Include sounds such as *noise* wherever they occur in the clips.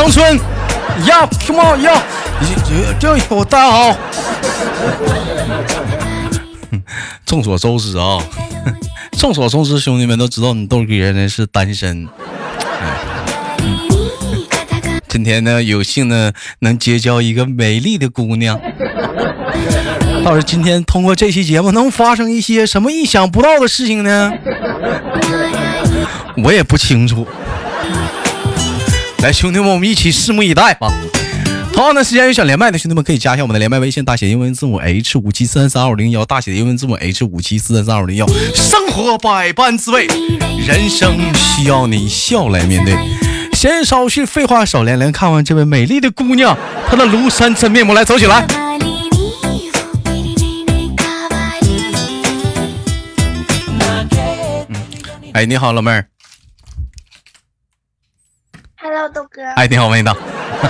长春，呀，come on 呀，这这大家好。*laughs* 众所周知啊，*laughs* 众所周知，兄弟们都知道你豆哥呢是单身。*laughs* 今天呢，有幸呢能结交一个美丽的姑娘。倒是今天通过这期节目能发生一些什么意想不到的事情呢？我也不清楚。来，兄弟们，我们一起拭目以待吧。同样的时间有想连麦的兄弟们可以加一下我们的连麦微信，大写英文字母 H 五七四三三二五零幺，大写的英文字母 H 五七四三三二五零幺。生活百般滋味，人生需要你笑来面对。闲少叙，废话少连连，看完这位美丽的姑娘，她的庐山真面目，来走起来。哎，你好，老妹儿。Hello，豆哥。哎，你好，妹子。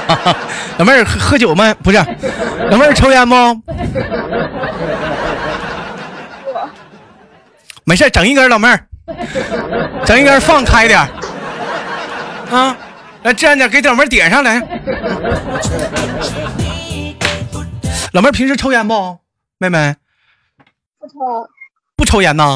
*laughs* 老妹儿喝喝酒吗？不是，老妹儿抽烟不？没事，整一根，老妹儿，整一根，放开点。啊，来这样点，给老妹儿点上来。老妹儿平时抽烟不？妹妹，不抽，不抽烟呐。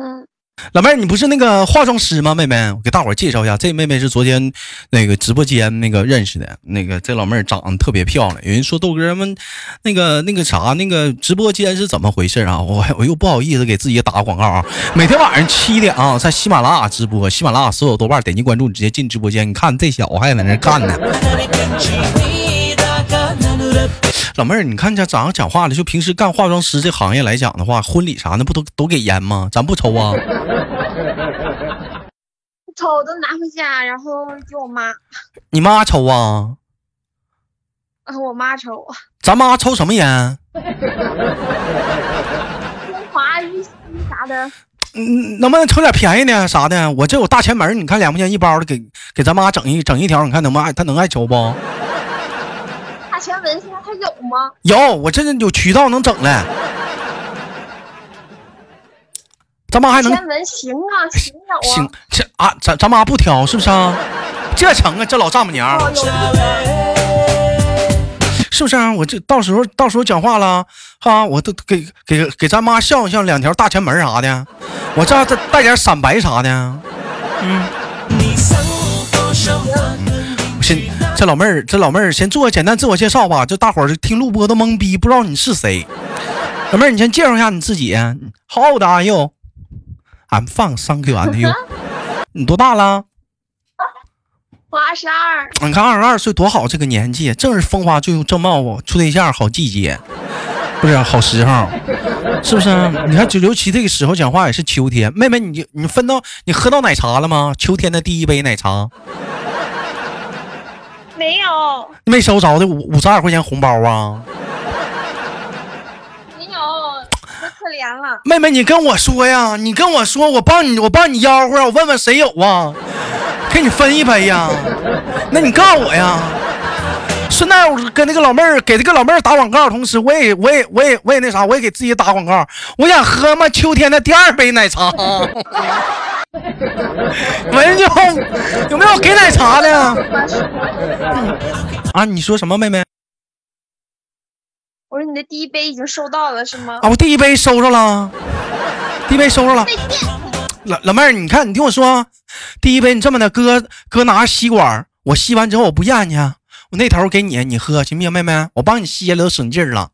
嗯。老妹儿，你不是那个化妆师吗？妹妹，我给大伙儿介绍一下，这妹妹是昨天那个直播间那个认识的。那个这老妹儿长得特别漂亮。有人说豆哥们，那个那个啥，那个直播间是怎么回事啊？我我又不好意思给自己打广告啊。每天晚上七点啊，在喜马拉雅直播，喜马拉雅所有豆瓣点击关注，直接进直播间。你看这小子还在那干呢。老妹儿，你看这咋样讲话了，就平时干化妆师这行业来讲的话，婚礼啥的不都都给烟吗？咱不抽啊？*laughs* 抽都拿回家，然后给我妈。*laughs* 你妈抽啊？啊，我妈抽啊。咱妈抽什么烟？中 *laughs* 华玉溪啥的。嗯，能不能抽点便宜的啥的？我这有大前门，你看两块钱一包的，给给咱妈整一整一条，你看能不爱她能爱抽不？大前门现在还有吗？有，我这有渠道能整来。咱妈还能？行啊，行有啊。行，这啊，咱咱妈不挑是不是啊？这成啊，这老丈母娘。是不是啊？我这到时候到时候讲话了哈，我都给给给咱妈像像两条大前门啥的，我这再带点闪白啥的。嗯。这老妹儿，这老妹儿先做个简单自我介绍吧，这大伙儿听录播都懵逼，不知道你是谁。老妹儿，你先介绍一下你自己。How old are you？I'm fine, thank you. And you？你多大了？我二十二。你看二十二岁多好，这个年纪正是风华正正茂，处对象好季节，不是好时候，是不是？你看，就尤其这个时候讲话也是秋天。妹妹，你你分到你喝到奶茶了吗？秋天的第一杯奶茶。没有，没收着的五五十二块钱红包啊！没有，可可怜了。妹妹，你跟我说呀，你跟我说，我帮你，我帮你吆喝，我问问谁有啊，给你分一杯呀。那你告诉我呀。顺带我跟那个老妹儿给这个老妹儿打广告，同时我也我也我也我也那啥，我也给自己打广告。我想喝嘛秋天的第二杯奶茶。喂，你好，有没有给奶茶的？啊，你说什么，妹妹？我说你的第一杯已经收到了，是吗？啊，我第一杯收着了，第一杯收着了。老老妹儿，你看，你听我说，第一杯你这么的，哥哥拿吸管，我吸完之后我不咽去，我那头给你，你喝行不行，妹妹？我帮你吸了都省劲了，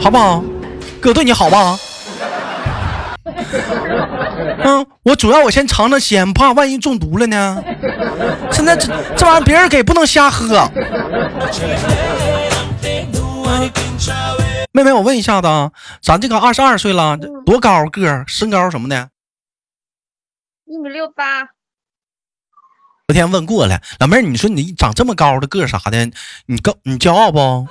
好不好？哥对你好不好？*laughs* 嗯，我主要我先尝尝鲜，怕万一中毒了呢。现在这这玩意儿别人给不能瞎喝。妹妹，我问一下子啊，咱这个二十二岁了，多高个儿，身高什么的？一米六八。昨天问过了，老妹儿，你说你长这么高的个啥的，你高你骄傲不？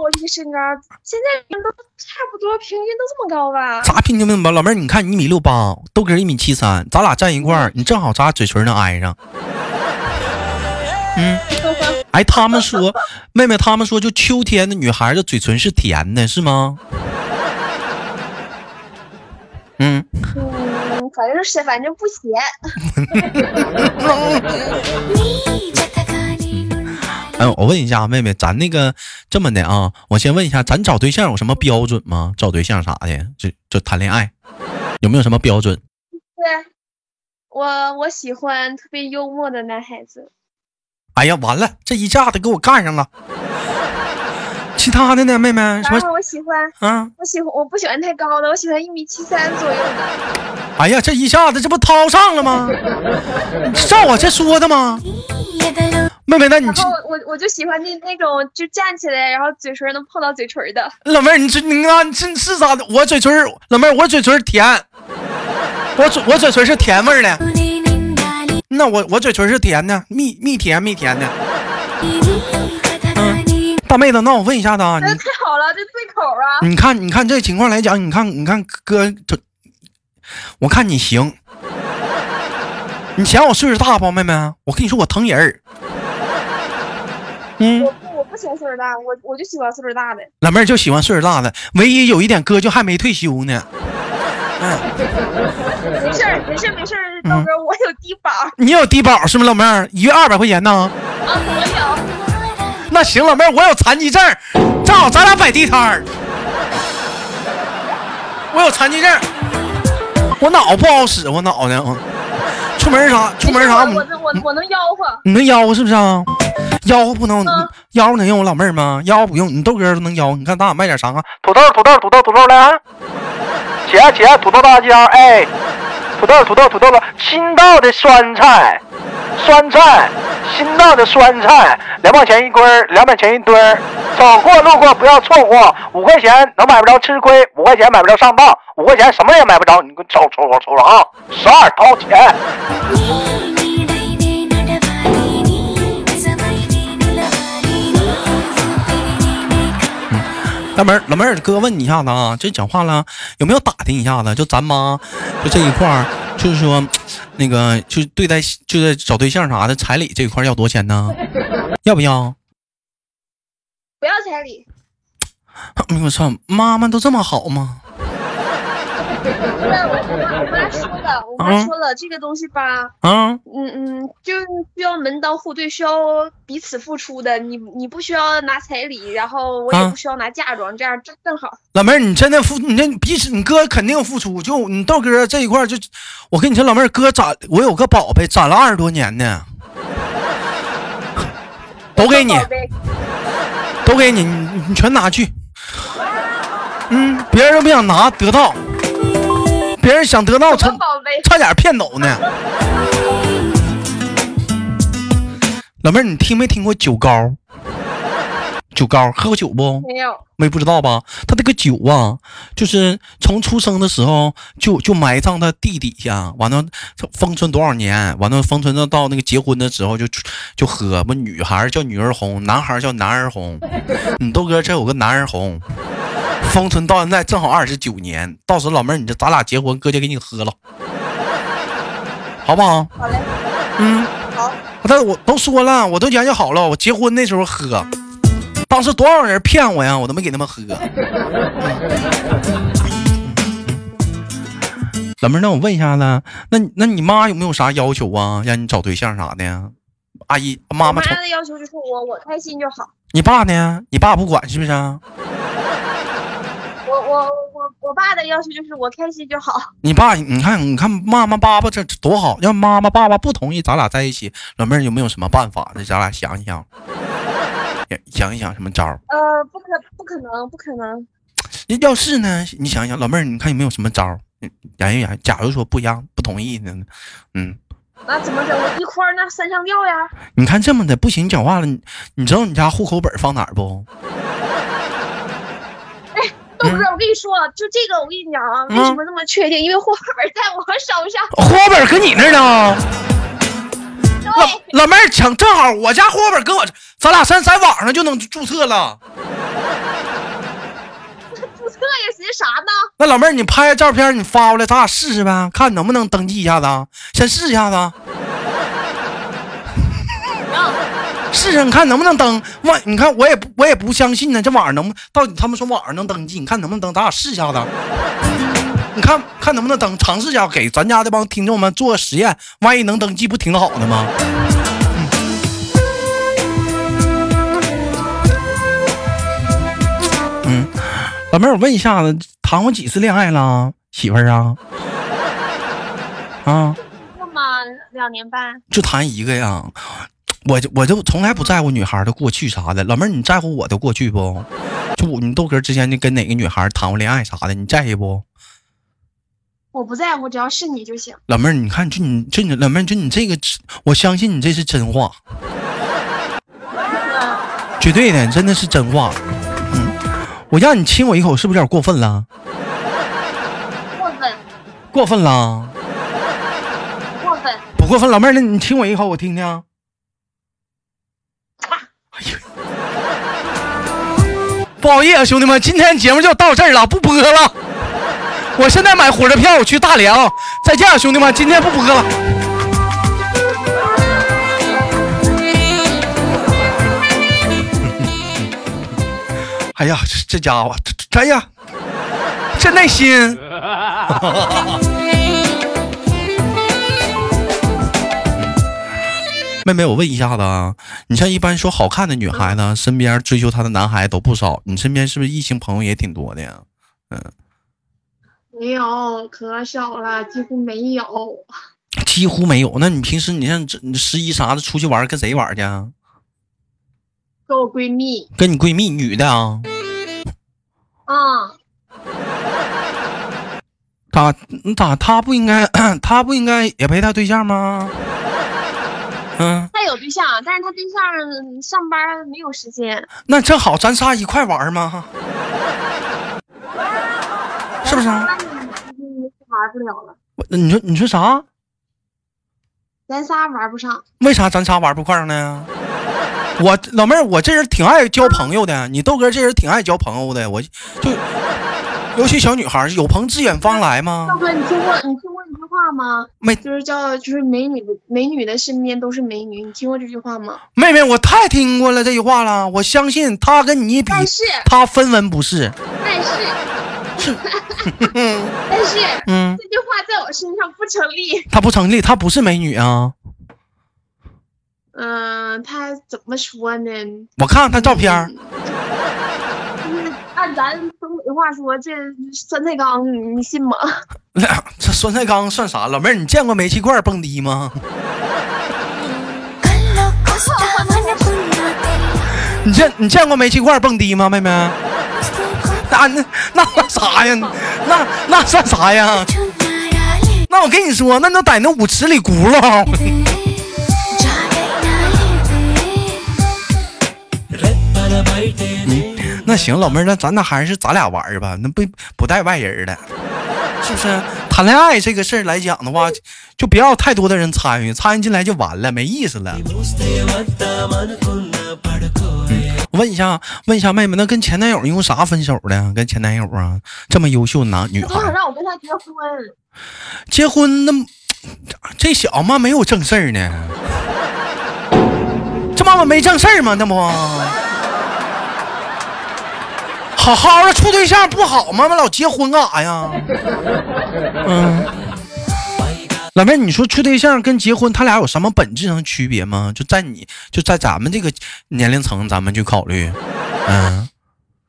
我这个身高，现在人都差不多，平均都这么高吧？咋平均吧？老妹儿，你看你一米六八，豆哥一米七三，咱俩站一块儿，你正好咱俩嘴唇能挨上。嗯，*laughs* 哎，他们说，妹妹，他们说，就秋天的女孩的嘴唇是甜的，是吗？嗯，嗯，反正是反正不咸。*laughs* *laughs* 哎，我问一下妹妹，咱那个这么的啊，我先问一下，咱找对象有什么标准吗？找对象啥的，就就谈恋爱，有没有什么标准？对，我我喜欢特别幽默的男孩子。哎呀，完了，这一下子给我干上了。其他的呢，妹妹什么？然后我喜欢，啊？我喜欢，我不喜欢太高的，我喜欢一米七三左右的。哎呀，这一下子这不掏上了吗？照我这说的吗？妹妹，那你这然后我我就喜欢那那种就站起来，然后嘴唇能碰到嘴唇的。老妹儿，你这你看这是咋的？我嘴唇儿，老妹儿，我嘴唇儿甜，我嘴我嘴唇是甜味儿的。那我我嘴唇是甜的，蜜蜜甜蜜甜的。嗯大妹子，那我问一下子啊，太好了，这对口啊！你看你看这情况来讲，你看你看哥这，我看你行。你嫌我岁数大吧，妹妹？我跟你说，我疼人儿。嗯我，不我不喜欢岁数大，我我就喜欢岁数大的。老妹儿就喜欢岁数大的，唯一有一点哥就还没退休呢。嗯没事儿没事儿没事儿，豆哥我有低保你有低保是吗，老妹儿？一月二百块钱呢？啊，我那行，老妹儿，我有残疾证儿，正好咱俩摆地摊儿。我有残疾证儿，我脑不好使，我脑袋，嗯出门啥。出门啥，我我能我我能吆喝。你能吆喝是不是啊？吆喝不能，嗯吆喝能用我老妹儿吗？吆喝不用，你豆哥都能腰。你看咱俩卖点啥啊？土豆，土豆，土豆，土豆来啊！姐姐，土豆大椒，哎，土豆，土豆，土豆了，新到的酸菜，酸菜，新到的酸菜，两毛钱一根儿，两百钱一堆儿。走过路过不要错过，五块钱能买不着吃亏，五块钱买不着上当，五块钱什么也买不着，你给我瞅瞅瞅瞅啊！十二掏钱。老妹儿，老妹儿，哥问你一下子啊，这讲话了，有没有打听一下子？就咱妈，就这一块儿，就是说，那个，就对待，就是找对象啥的，彩礼这一块要多少钱呢？要不要？*laughs* 不要彩礼，哎呦我操，妈妈都这么好吗？*laughs* 我妈我妈说了，这个东西吧，啊，嗯嗯，就是需要门当户对，需要彼此付出的。你你不需要拿彩礼，然后我也啊不需要拿嫁妆，这样正正好。老妹儿，你真的付，你这彼此，你哥肯定付出。就你豆哥这一块儿就，我跟你说，老妹儿，哥攒，我有个宝贝，攒了二十多年呢，*laughs* 都给你，都给你，你你全拿去。嗯，别人都不想拿，得到，别人想得到，差？差点骗走呢。老妹儿，你听没听过酒膏？酒膏喝过酒不？没有，没不知道吧？他这个酒啊，就是从出生的时候就就埋葬在地底下，完了封存多少年，完了封存到到那个结婚的时候就就喝。不，女孩叫女儿红，男孩叫男儿红。你豆哥这有个男儿红，封存到现在正好二十九年。到时候老妹儿，你这咱俩结婚，哥就给你喝了，好不好？好嘞，嗯。好，但我都说了，我都研究好了，我结婚那时候喝。当时多少人骗我呀，我都没给他们喝。老妹儿，那我问一下子，那那你妈有没有啥要求啊？让你找对象啥的呀？阿姨、妈妈妈瞅，的要求就是我我开心就好。你爸呢？你爸不管是不是啊？我我我我爸的要求就是我开心就好。你爸，你看，你看妈妈、爸爸这这多好。要妈妈、爸爸不同意咱俩在一起，老妹儿有没有什么办法？这咱俩想一想，想一想什么招儿？呃，不可不可能不可能，要是呢，你想想，老妹儿，你看有没有什么招儿？嗯研究研究。假如说不让不同意呢？嗯，那怎么整？我一块儿那三上吊呀？你看这么的不行，你讲话了，你你知道你家户口本放哪儿不？豆哥，我跟你说，就这个，我跟你讲啊，为什么那么确定？因为户口本在我手上。户口本搁你那儿呢。老，老妹儿抢，正好我家户口本搁我这，咱俩上在网上就能注册了。注册呀，寻啥呢？那老妹儿，你拍个照片，你发过来，咱俩试试呗，看能不能登记一下子啊。先试一下子。试试，你看能不能登？万，你看我也不我也不相信呢，这网上能不到底他们说网上能登记，你看能不能登？咱俩试一下子。你看看能不能登尝试一下，给咱家这帮听众们做个实验，万一能登记，不挺好的吗？嗯，老妹儿，我问一下子，谈过几次恋爱了，媳妇儿啊？啊？那么两年半，就谈一个呀？我就我就从来不在乎女孩的过去啥的。老妹儿，你在乎我的过去不？就我你豆哥之前就跟哪个女孩谈过恋爱啥的，你在意不？我不在乎，只要是你就行。老妹儿，你看，就你就你老妹儿，就你这个，我相信你这是真话，绝对的，真的是真话。嗯，我让你亲我一口，是不是有点过分了？过分，过分了？不过分。不过分，老妹儿，那你亲我一口，我听听。哎呀，不好意思，兄弟们，今天节目就到这儿了，不播了。我现在买火车票，我去大连啊。再见，兄弟们，今天不播了。*laughs* 哎呀，这这家伙，这哎呀，这耐心。*laughs* 妹妹，我问一下子啊，你像一般说好看的女孩子，身边追求她的男孩都不少，你身边是不是异性朋友也挺多的呀？嗯，没有，可少了，几乎没有。几乎没有。那你平时你像这十一啥的出去玩，跟谁玩去？跟我闺蜜。跟你闺蜜，女的啊？啊。咋？你咋？她不应该？*clears throat* 她不应该也陪她对象吗？嗯，他有对象，但是他对象上班没有时间。那正好，咱仨一块玩吗？*laughs* 是不是？玩不了了。那你说，你说啥？咱仨玩不上。为啥咱仨玩不上呢？我老妹儿，我这人挺爱交朋友的。你豆哥这人挺爱交朋友的，我就尤其小女孩，有朋自远方来吗？豆哥，你听过？你听过？话吗？没，就是叫就是美女的美女的身边都是美女，你听过这句话吗？妹妹，我太听过了这句话了，我相信她跟你比，但是他分文不是。但是，*laughs* *laughs* 但是，嗯，这句话在我身上不成立。她不成立，她不是美女啊。嗯，她怎么说呢？我看看她照片。按咱东北话说，这酸菜缸，你信吗？*laughs* 这酸菜缸算啥？老妹儿，你见过煤气罐蹦迪吗？*laughs* 你见你见过煤气罐蹦迪吗，妹妹？*laughs* 那那那算啥呀？那那算啥呀？那我跟你说，那都在那舞池里轱辘。那行，老妹儿，那咱那还是咱俩玩吧，那不不带外人的，是不是？谈恋爱这个事儿来讲的话，就不要太多的人参与，参与进来就完了，没意思了。问一下，问一下妹妹，那跟前男友因为啥分手的？跟前男友啊，这么优秀男女孩，让我跟他结婚。结婚那这小子没有正事儿呢，这妈妈没正事儿吗？那不。好好的处对象不好吗？那老结婚干啥呀？*laughs* 嗯，老妹，你说处对象跟结婚，他俩有什么本质上的区别吗？就在你就在咱们这个年龄层，咱们去考虑。嗯，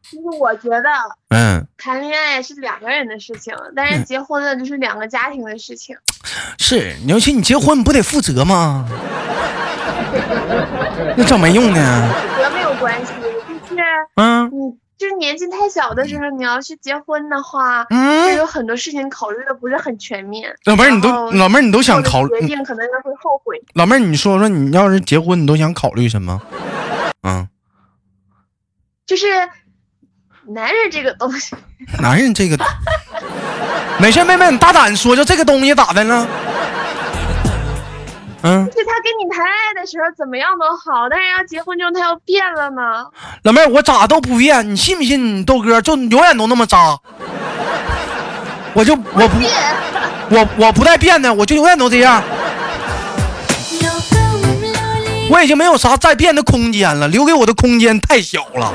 其实我觉得，嗯，谈恋爱是两个人的事情，但是结婚了就是两个家庭的事情。是，尤其你结婚，你不得负责吗？*laughs* 那整没用呢？负责没有关系，就是嗯，你。就是年纪太小的时候，你要去结婚的话，嗯，有很多事情考虑的不是很全面。老妹儿，你都老妹儿，你都想考虑决定，可能会后悔。老妹儿，你说说，你要是结婚，你都想考虑什么？嗯，就是男人这个东西。男人这个，没事，妹妹，你大胆说，就这个东西咋的了？嗯，就是他跟你谈恋爱的时候怎么样都好，但是要结婚之后他要变了呢。老妹儿，我咋都不变，你信不信？你豆哥就永远都那么渣，我就我不我我不带变的，我就永远都这样。我已经没有啥再变的空间了，留给我的空间太小了。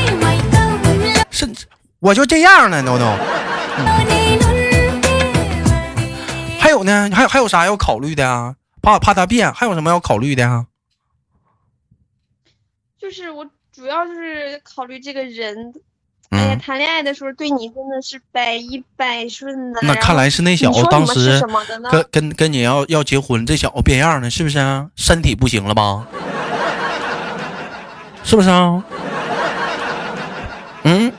*laughs* 是，我就这样了，都都。呢？还有还有啥要考虑的啊？怕怕他变，还有什么要考虑的啊？就是我主要就是考虑这个人。哎呀，谈恋爱的时候对你真的是百依百顺的。那看来是那小子当时跟跟跟你要要结婚，这小子变样了，是不是？身体不行了吧？*laughs* 是不是啊？嗯。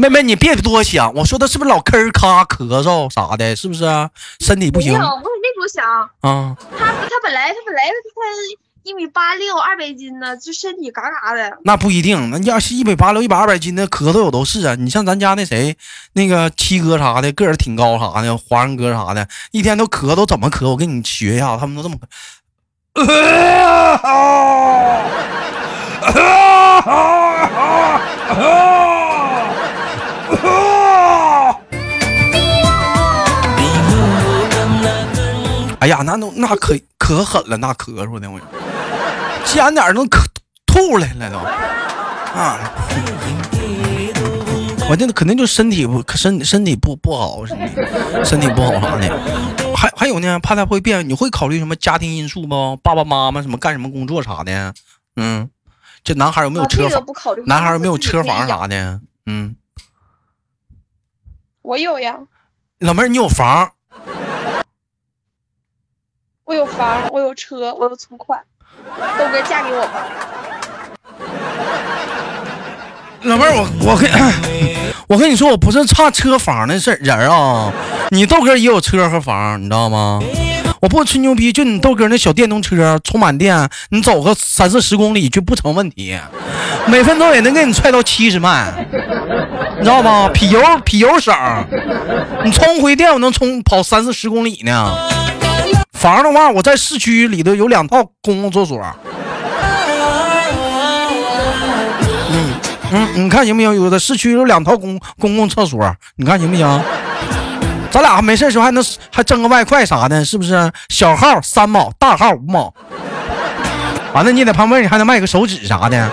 妹妹，你别多想，我说的是不是老吭咔咳嗽啥的，是不是？啊身体不行。没有，我没多想。啊。他他本来他本来他。一米八六，二百斤呢，就身体嘎嘎的。那不一定，那要是一米八六、一百二百斤的，咳嗽有都是啊。你像咱家那谁，那个七哥啥的，个儿挺高啥的，华人哥啥的，一天都咳都怎么咳？我跟你学一下，他们都这么咳。*laughs* 哎呀，那都那可可狠了，那咳嗽的我。尖点都咳吐来了都啊！我这肯定就身体不身身体不不好，身体不好啥的。还还有呢，怕他会变，你会考虑什么家庭因素不？爸爸妈妈什么干什么工作啥的？嗯，这男孩有没有车房？男孩有没有车房啥的？嗯，我有呀。老妹儿，你有房？我有房，我有车，我有存款。豆哥嫁给我吧，老妹儿，我我跟，我跟你说，我不是差车房的事人啊，你豆哥也有车和房，你知道吗？我不吹牛逼，就你豆哥那小电动车充满电，你走个三四十公里就不成问题，每分钟也能给你踹到七十迈，你知道吗？皮油皮油省，你充回电我能充跑三四十公里呢。房的话，我在市区里头有两套公共厕所。嗯嗯，你看行不行？有的市区有两套公公共厕所，你看行不行？咱俩没事时候还能还挣个外快啥的，是不是？小号三毛，大号五毛。完了，你在旁边你还能卖个手指啥的。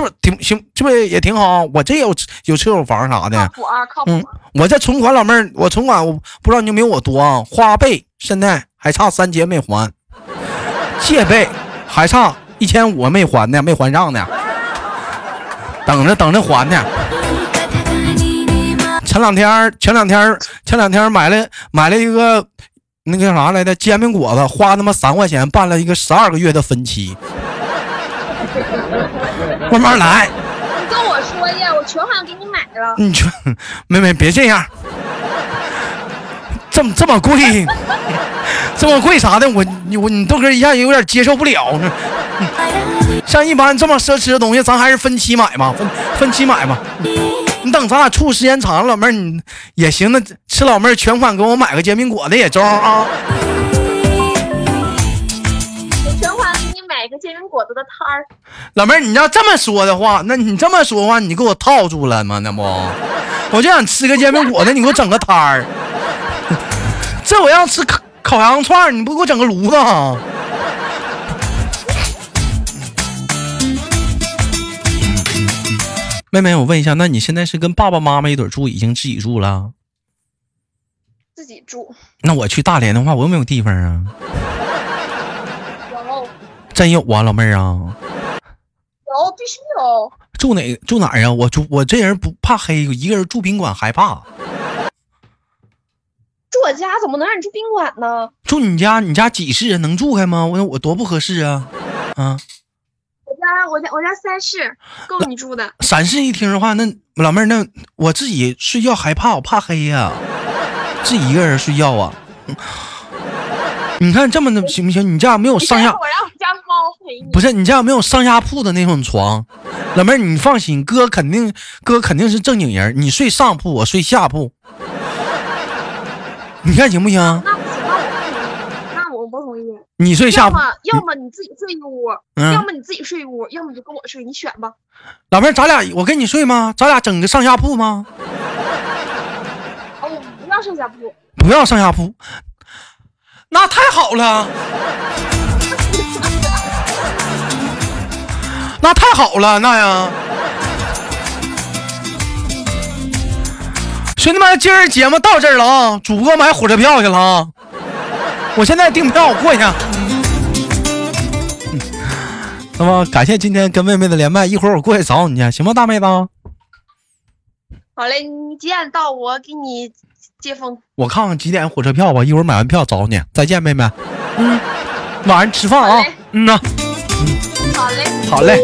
是不是挺行？这不是也挺好？我这有有车有房啥的。靠谱啊，靠谱。嗯，我这存款，老妹儿，我存款我不知道你有没有我多啊？花呗现在还差三千没还，借呗还差一千五没还呢，没还上呢，等着等着还呢。前两天前两天前两天买了买了一个那个啥来着煎饼果子，花他妈三块钱办了一个十二个月的分期。*laughs* 慢慢来。你跟我说呀，我全款给你买了。你全，妹妹别这样，这么这么贵，*laughs* 这么贵啥的，我你我你豆哥一下有点接受不了。像一般这么奢侈的东西，咱还是分期买嘛，分分期买嘛。你等咱俩处时间长了，老妹儿你也行，那吃老妹儿全款给我买个煎饼果子也中啊。煎饼果子的摊儿，老妹儿，你要这么说的话，那你这么说的话，你给我套住了吗？那不，我就想吃个煎饼果子，你给我整个摊儿。*laughs* 这我要吃烤烤羊串，你不给我整个炉子？*laughs* 妹妹，我问一下，那你现在是跟爸爸妈妈一对住，已经自己住了？自己住。那我去大连的话，我又没有地方啊？真有啊，老妹儿啊，有必须有。住哪住哪儿啊？我住我这人不怕黑，一个人住宾馆害怕。住我家怎么能让你住宾馆呢？住你家，你家几室能住开吗？我我多不合适啊！啊，我家我家我家三室够你住的。三室一厅的话，那老妹儿那我自己睡觉害怕，我怕黑呀，自己一个人睡觉啊。你看这么的行不行？你家没有上下？我让我家猫陪你。不是你家没有上下铺的那种床，老妹儿你放心，哥肯定哥肯定是正经人，你睡上铺，我睡下铺。*laughs* 你看行不行？那不行，那我不同意。你睡下铺，要么你自己睡一屋，要么你自己睡一屋，要么你就跟我睡，你选吧。老妹儿，咱俩我跟你睡吗？咱俩整个上下铺吗？哦，不要上下铺。不要上下铺。那太好了。那太好了那呀。兄弟们今儿节目到这儿了啊主播买火车票去了啊。我现在订票我过去那么感谢今天跟妹妹的连麦一会儿我过去找你去。行吗大妹子？好嘞你几点到我给你接风。我看看几点火车票吧，一会儿买完票找你。再见，妹妹。嗯，晚上吃饭啊。嗯呐。嗯好嘞。好嘞。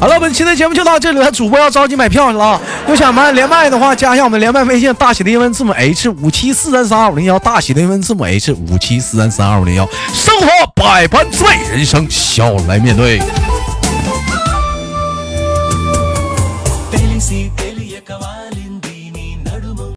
好了，本期的节目就到这里了。主播要着急买票去了啊！有想买连麦的话，加一下我们连麦微信，大写的英文字母 H 五七四三三二五零幺，大写的英文字母 H 五七四三三二五零幺。生活百般滋味，人生笑来面对。